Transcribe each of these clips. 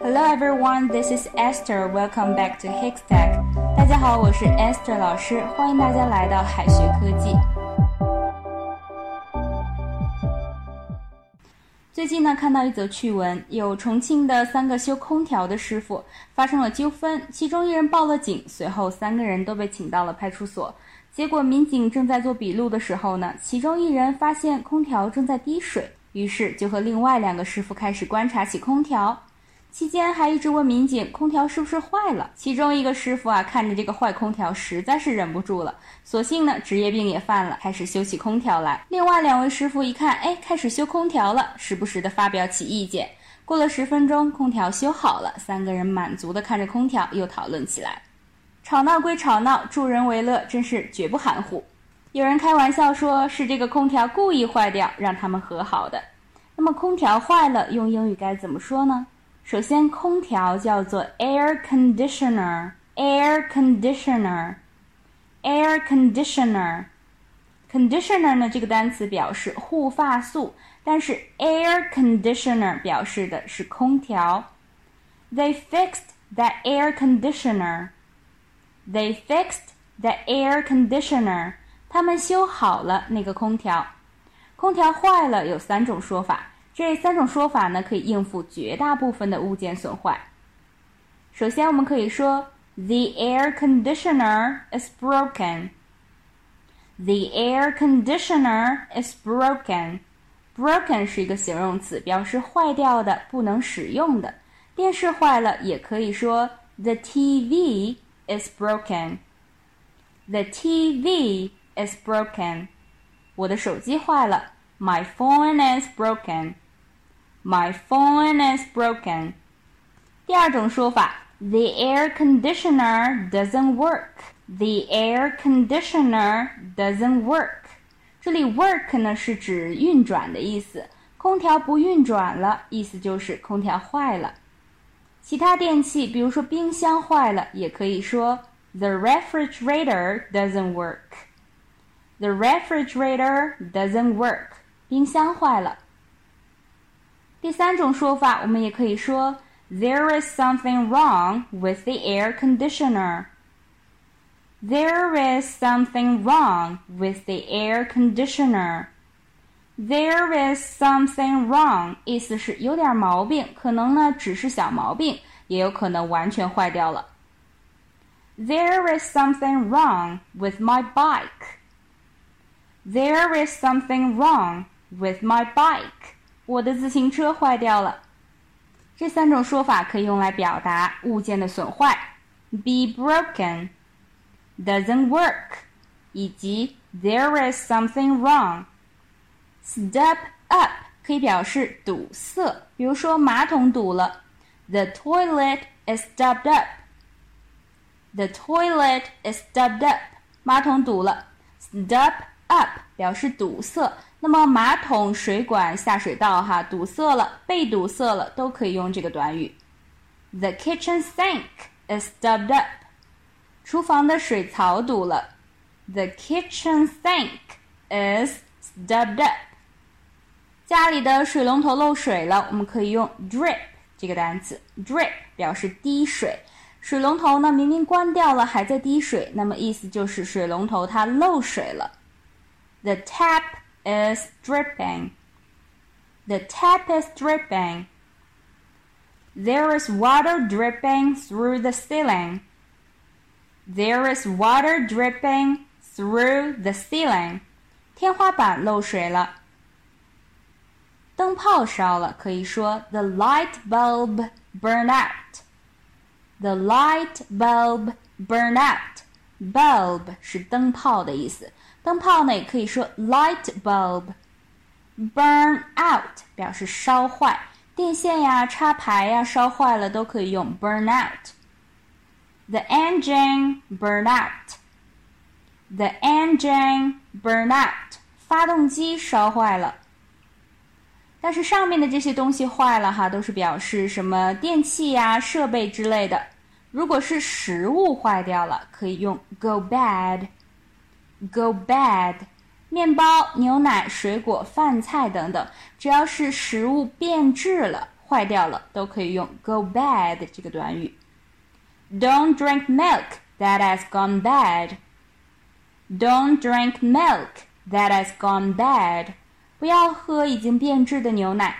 Hello everyone, this is Esther. Welcome back to Hikstack. 大家好，我是 Esther 老师，欢迎大家来到海学科技。最近呢，看到一则趣闻，有重庆的三个修空调的师傅发生了纠纷，其中一人报了警，随后三个人都被请到了派出所。结果民警正在做笔录的时候呢，其中一人发现空调正在滴水，于是就和另外两个师傅开始观察起空调。期间还一直问民警空调是不是坏了。其中一个师傅啊，看着这个坏空调，实在是忍不住了，索性呢职业病也犯了，开始修起空调来。另外两位师傅一看，哎，开始修空调了，时不时的发表起意见。过了十分钟，空调修好了，三个人满足的看着空调，又讨论起来。吵闹归吵闹，助人为乐，真是绝不含糊。有人开玩笑说，是这个空调故意坏掉，让他们和好的。那么空调坏了，用英语该怎么说呢？首先，空调叫做 air conditioner，air conditioner，air conditioner。conditioner 呢这个单词表示护发素，但是 air conditioner 表示的是空调。They fixed that air conditioner. They fixed the air conditioner. 他们修好了那个空调。空调坏了有三种说法。这三种说法呢，可以应付绝大部分的物件损坏。首先，我们可以说，The air conditioner is broken. The air conditioner is broken. Broken 是一个形容词，表示坏掉的、不能使用的。电视坏了，也可以说 The TV is broken. The TV is broken. 我的手机坏了，My phone is broken. My phone is broken. 第二种说法，The air conditioner doesn't work. The air conditioner doesn't work. 这里 work 呢是指运转的意思，空调不运转了，意思就是空调坏了。 其他电器，比如说冰箱坏了，也可以说 The refrigerator doesn't work. The refrigerator doesn't work. 冰箱坏了。第三种说法，我们也可以说 There is something wrong with the air conditioner. There is something wrong with the air conditioner. There is something wrong，意思是有点毛病，可能呢只是小毛病，也有可能完全坏掉了。There is something wrong with my bike. There is something wrong with my bike. 我的自行车坏掉了。这三种说法可以用来表达物件的损坏：be broken, doesn't work，以及 there is something wrong。 Step up 可以表示堵塞，比如说马桶堵了，the toilet is stopped up。The toilet is stopped up，马桶堵了，stop up 表示堵塞。那么马桶、水管、下水道哈堵塞了、被堵塞了，都可以用这个短语。The kitchen sink is stopped up。厨房的水槽堵了。The kitchen sink is stopped up。家里的水龙头漏水了，我们可以用 drip 这个单词。drip 表示滴水。水龙头呢明明关掉了，还在滴水，那么意思就是水龙头它漏水了。The tap is dripping. The tap is dripping. There is water dripping through the ceiling. There is water dripping through the ceiling. 天花板漏水了。 灯泡烧了，可以说 the light bulb burned out. The light bulb burned out. Bulb 是灯泡的意思。灯泡呢也可以说 light bulb，burn out 表示烧坏，电线呀、插排呀烧坏了都可以用 burn out。The engine burn out。The engine burn out，发动机烧坏了。 但是上面的这些东西坏了哈，都是表示什么电器呀、设备之类的。如果是食物坏掉了，可以用 go bad。go bad， 面包、牛奶、水果、饭菜等等，只要是食物变质了、坏掉了，都可以用 go bad 这个短语。Don't drink milk that has gone bad. Don't drink milk that has gone bad. 不要喝已经变质的牛奶。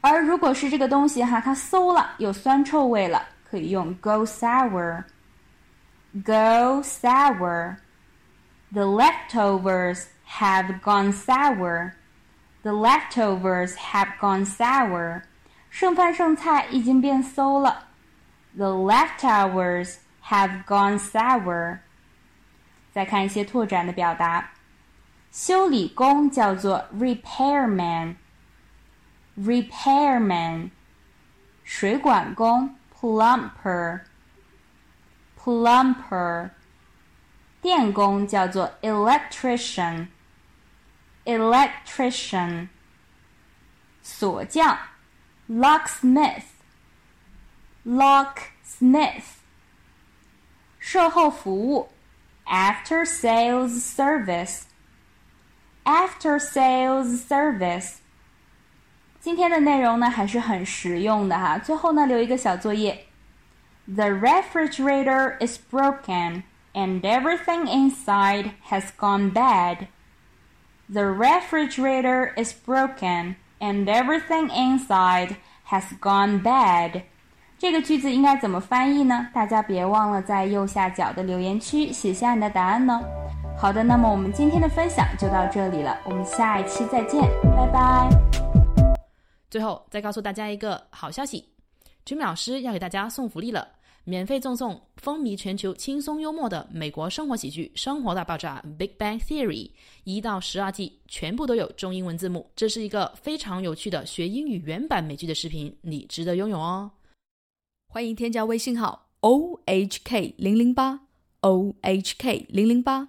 而如果是这个东西哈，它馊了，有酸臭味了，可以用 go sour。Go sour. The leftovers have gone sour. The leftovers have gone sour. 剩饭剩菜已经变馊了。The leftovers have gone sour。再看一些拓展的表达，修理工叫做 repairman，repairman，水管工 plumper，plumper，电工叫做 electrician，electrician，锁匠 locksmith。locksmith，售后服务，after sales service，after sales service。今天的内容呢还是很实用的哈。最后呢留一个小作业：The refrigerator is broken and everything inside has gone bad. The refrigerator is broken and everything inside has gone bad. 这个句子应该怎么翻译呢？大家别忘了在右下角的留言区写下你的答案呢。 好的，那么我们今天的分享就到这里了，我们下一期再见，拜拜。最后再告诉大家一个好消息，Jimmy 老师要给大家送福利了，免费赠送风靡全球、轻松幽默的美国生活喜剧《生活大爆炸》（Big Bang Theory） 一到十二季，全部都有中英文字幕。这是一个非常有趣的学英语原版美剧的视频，你值得拥有哦。欢迎添加微信号 o h k 零零八 o h k 零零八